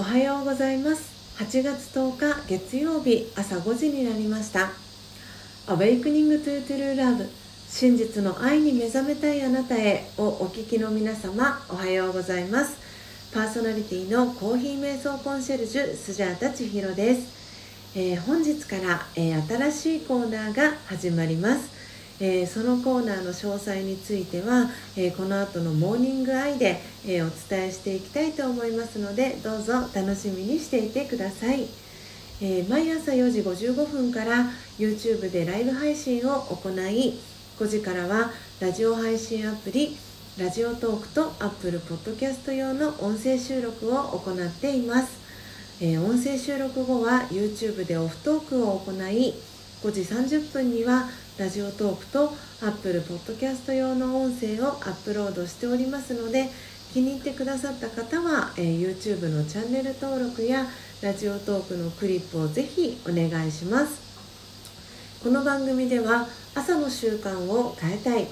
おはようございます。8月10日月曜日朝5時になりました「Awakening to True Love 真実の愛に目覚めたいあなたへ」をお聞きの皆様おはようございます。パーソナリティのコーヒー瞑想コンシェルジュスジャータ千尋です、えー、本日から、えー、新しいコーナーが始まります。えー、そのコーナーの詳細については、えー、この後のモーニングアイで、えー、お伝えしていきたいと思いますのでどうぞ楽しみにしていてください、え毎朝4時55分から YouTube でライブ配信を行い5時からはラジオ配信アプリラジオトークと Apple Podcast 用の音声収録を行っています、え音声収録後は YouTube でオフトークを行い5時30分にはラジオトークと Apple Podcast 用の音声をアップロードしておりますので気に入ってくださった方は、えー、YouTube のチャンネル登録やラジオトークのクリップをぜひお願いします。この番組では朝の習慣を変えたい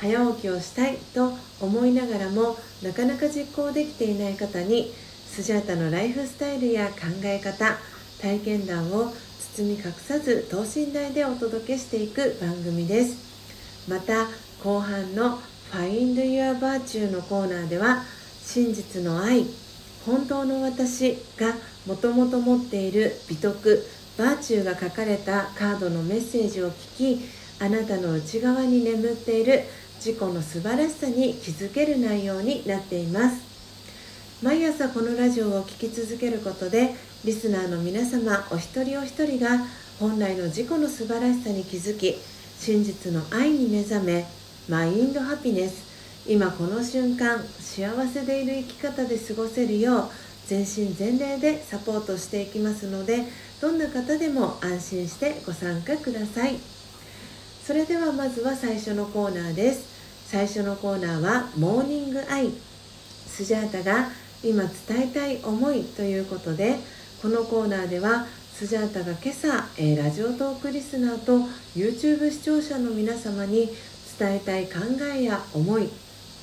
早起きをしたいと思いながらもなかなか実行できていない方にスジャータのライフスタイルや考え方体験談を包み隠さず等身大でお届けしていく番組です。また後半の「Find Your Virtue」のコーナーでは真実の愛本当の私がもともと持っている美徳バーチューが書かれたカードのメッセージを聞きあなたの内側に眠っている自己の素晴らしさに気づける内容になっています。毎朝このラジオを聴き続けることでリスナーの皆様お一人お一人が本来の自己の素晴らしさに気づき真実の愛に目覚めマインドハピネス。今この瞬間幸せでいる生き方で過ごせるよう全身全霊でサポートしていきますのでどんな方でも安心してご参加ください。それではまずは最初のコーナーです。最初のコーナーはモーニングアイ。スジャータが今伝えたい思いということでこのコーナーではスジャータが今朝、え、ラジオトークリスナーと YouTube 視聴者の皆様に伝えたい考えや思い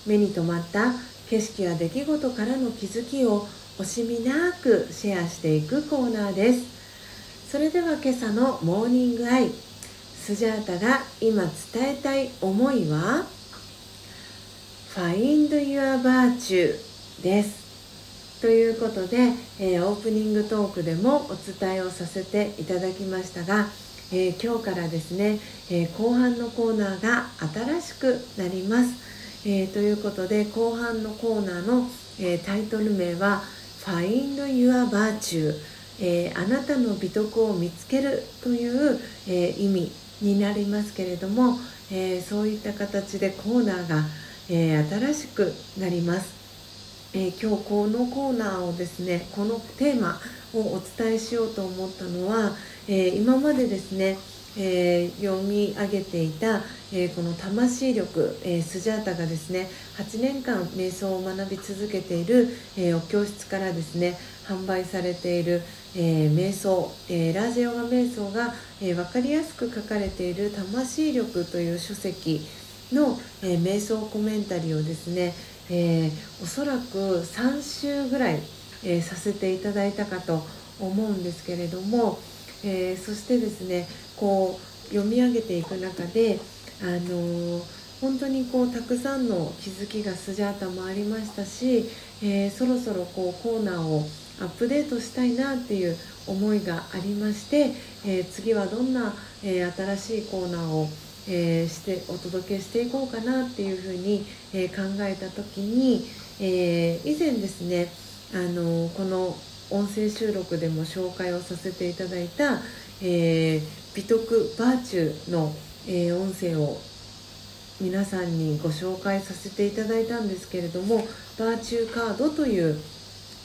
目に留まった景色や出来事からの気づきを惜しみなくシェアしていくコーナーです。それでは今朝のモーニングアイスジャータが今伝えたい思いは？Find Your Virtue です。ということで、えー、オープニングトークでもお伝えをさせていただきましたが、えー、今日からですね、えー、後半のコーナーが新しくなります、えということで後半のコーナーの、えタイトル名は「Find Your Virtue」えあなたの美徳を見つけるという、え意味になりますけれども、えそういった形でコーナーが、え新しくなります。えー、今日このコーナーをですねこのテーマをお伝えしようと思ったのは、えー、今までですね、えー、読み上げていた、えこの魂力、えスジャータがですね8年間瞑想を学び続けている、えお教室からですね販売されている、え瞑想、えラージヨガ瞑想が、え分かりやすく書かれている「魂力」という書籍の、え瞑想コメンタリーをですねえー、おそらく3週ぐらい、えー、させていただいたかと思うんですけれども、えー、そしてですねこう読み上げていく中で、あの本当にこうたくさんの気づきがスジャータもありましたし、えそろそろこうコーナーをアップデートしたいなっていう思いがありまして、え次はどんな、え新しいコーナーをえー、してお届けしていこうかなっていうふうに、えー、考えた時に、えー、以前ですねあのこの音声収録でも紹介をさせていただいた、え美徳バーチューの、え音声を皆さんにご紹介させていただいたんですけれどもバーチューカードという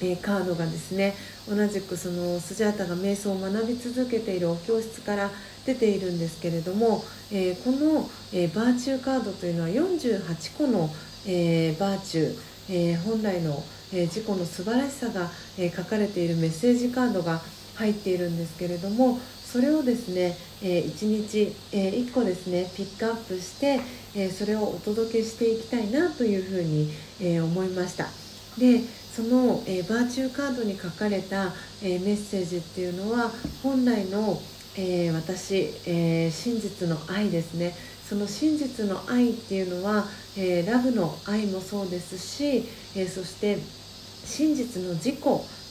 えー、カードがですね同じくそのスジャータが瞑想を学び続けているお教室から出ているんですけれども、えー、この、えー、バーチューカードというのは48個の、えバーチュー、え本来の、え自己の素晴らしさが、え書かれているメッセージカードが入っているんですけれどもそれをですね、え1日、え1個ですねピックアップして、えそれをお届けしていきたいなというふうに、え思いました。でその、えー、バーチューカードに書かれた、えー、メッセージっていうのは本来の、えー、私、え真実の愛ですね。その真実の愛っていうのは、えラブの愛もそうですし、えそして真実の自己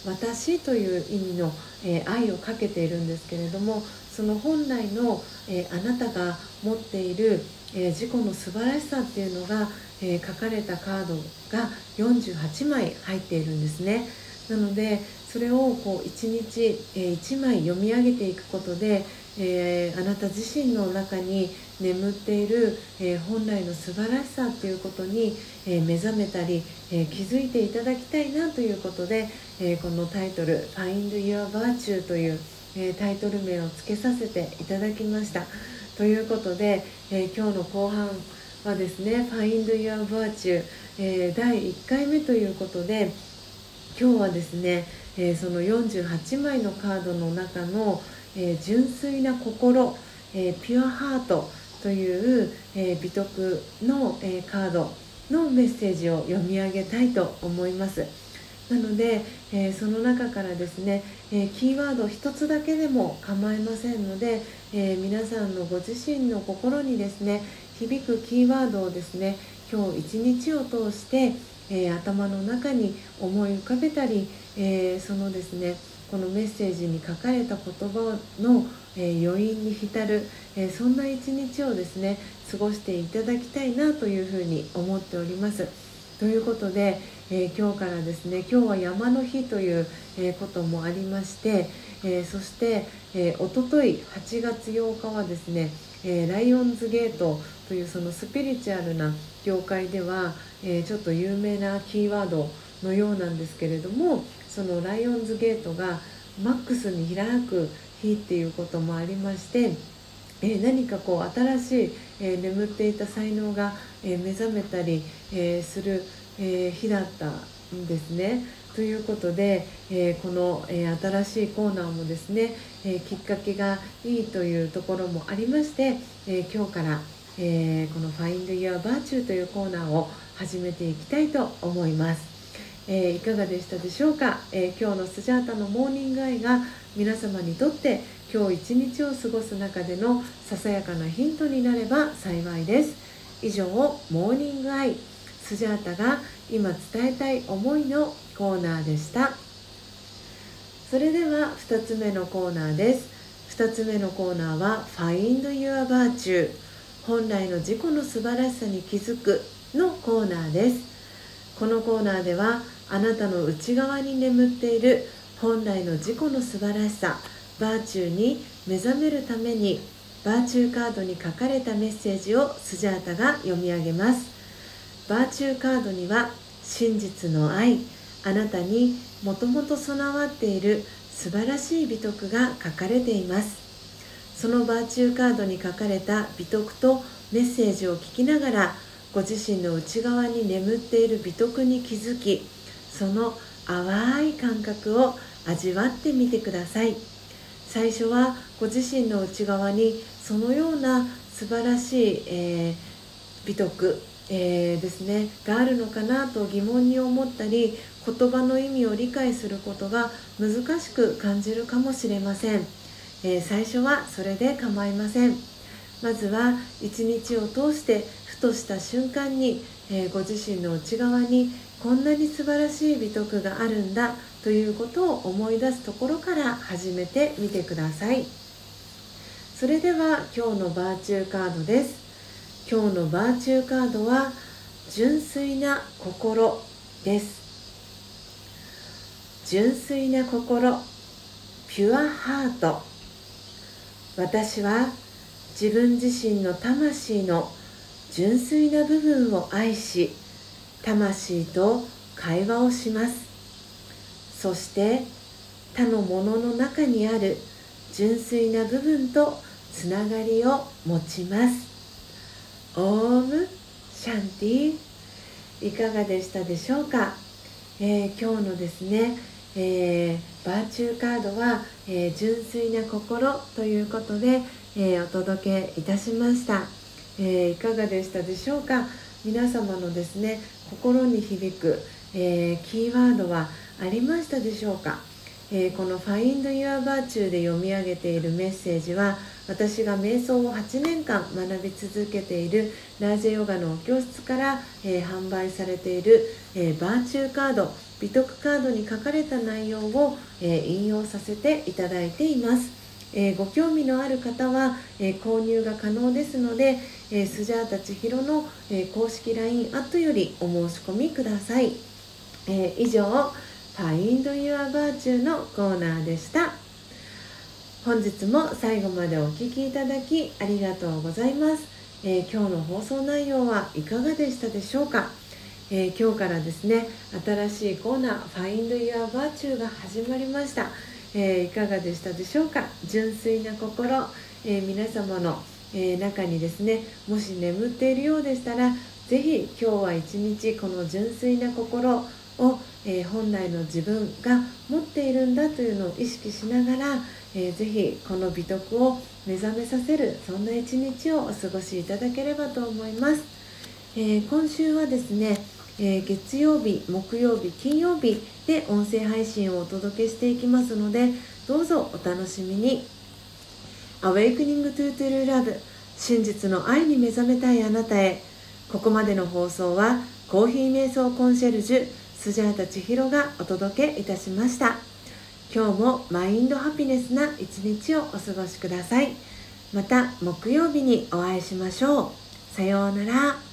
私という意味の、え愛をかけているんですけれどもその本来の、えあなたが持っている、え自己の素晴らしさっていうのが、え書かれたカードが48枚入っているんですねなのでそれをこう1日、え1枚読み上げていくことで、え、あなた自身の中に眠っている、え、本来の素晴らしさっていうことに、え、目覚めたり、え気づいていただきたいなということで、えこのタイトル「Find Your Virtue」という、えタイトル名を付けさせていただきました。ということで、え今日の後半はですね「Find Your Virtue、え」第1回目ということで今日はですね、えその48枚のカードの中の「えー、純粋な心、えー、ピュアハートという、え美徳の、えカードのメッセージを読み上げたいと思います。なので、えーその中からですね、えキーワード1つだけでも構いませんので、え皆さんのご自身の心にですね響くキーワードをですね今日一日を通して、え頭の中に思い浮かべたり、えそのですねこのメッセージに書かれた言葉の、え、余韻に浸る、え、そんな一日をですね過ごしていただきたいなというふうに思っております。ということで、えー、今日からですね今日は山の日という、えこともありまして、えそして、えー、おととい8月8日はですね、えライオンズゲートというそのスピリチュアルな業界では、えちょっと有名なキーワードのようなんですけれどもそのライオンズゲートがマックスに開く日っていうこともありまして、え、何かこう新しい、え、眠っていた才能が、え、目覚めたり、えする、え日だったんですね。ということで、えこの、え新しいコーナーもですね、えきっかけがいいというところもありまして、え今日から、えこの「Find Your Virtue」というコーナーを始めていきたいと思います。え、いかがでしたでしょうか、え、今日のスジャータのモーニングアイが皆様にとって今日一日を過ごす中でのささやかなヒントになれば幸いです以上モーニングアイスジャータが今伝えたい思いのコーナーでした。それでは2つ目のコーナーです。2つ目のコーナーは Find Your Virtue 本来の自己の素晴らしさに気づくのコーナーです。このコーナーではあなたの内側に眠っている本来の自己の素晴らしさバーチューに目覚めるためにバーチューカードに書かれたメッセージをスジャータが読み上げます。バーチューカードには真実の愛あなたにもともと備わっている素晴らしい美徳が書かれています。そのバーチューカードに書かれた美徳とメッセージを聞きながらご自身の内側に眠っている美徳に気づきその淡い感覚を味わってみてください。最初はご自身の内側にそのような素晴らしい、えー、美徳、えー、ですねがあるのかなと疑問に思ったり言葉の意味を理解することが難しく感じるかもしれません、えー、最初はそれで構いません。まずは一日を通してふとした瞬間に、えー、ご自身の内側にこんなに素晴らしい美徳があるんだということを思い出すところから始めてみてください。それでは今日のバーチューカードです。今日のバーチューカードは純粋な心です。純粋な心ピュアハート。私は自分自身の魂の純粋な部分を愛し魂と会話をします。そして他のものの中にある純粋な部分とつながりを持ちます。オームシャンティいかがでしたでしょうか、えー、今日のですね、えー、バーチューカードは、えー、純粋な心ということで、えお届けいたしました。え、いかがでしたでしょうか？皆様のですね心に響く、え、キーワードはありましたでしょうか、えー、この「Find Your Virtue」で読み上げているメッセージは私が瞑想を8年間学び続けているラージェヨガの教室から、えー、販売されている、えバーチューカード美徳カードに書かれた内容を、え引用させていただいています。え、ご興味のある方は、え、購入が可能ですので、えー、スジャータ千尋の、え公式 LINE アットよりお申し込みください、え以上 Find Your Virtue のコーナーでした。本日も最後までお聴きいただきありがとうございます、え今日の放送内容はいかがでしたでしょうか？えー、今日からですね新しいコーナー「Find Your Virtue」が始まりました、えー、いかがでしたでしょうか？純粋な心、え、皆様の、え中にですねもし眠っているようでしたら是非今日は一日この純粋な心を、え本来の自分が持っているんだというのを意識しながら、えー、ぜひこの美徳を目覚めさせるそんな一日をお過ごしいただければと思います、えー、今週はですねえ、月曜日木曜日金曜日で音声配信をお届けしていきますのでどうぞお楽しみに。Awakening to True Love 真実の愛に目覚めたいあなたへ。ここまでの放送はコーヒー瞑想コンシェルジュスジャータ千尋がお届けいたしました。今日もマインドハピネスな一日をお過ごしください。また木曜日にお会いしましょう。さようなら。